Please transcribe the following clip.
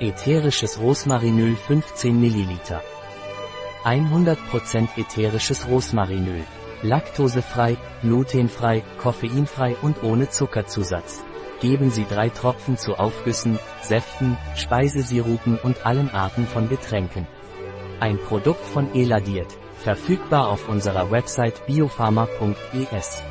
Ätherisches Rosmarinöl 15 ml. 100% ätherisches Rosmarinöl. Laktosefrei, glutenfrei, koffeinfrei und ohne Zuckerzusatz. Geben Sie drei Tropfen zu Aufgüssen, Säften, Speisesirupen und allen Arten von Getränken. Ein Produkt von Eladiert. Verfügbar auf unserer Website biopharma.es.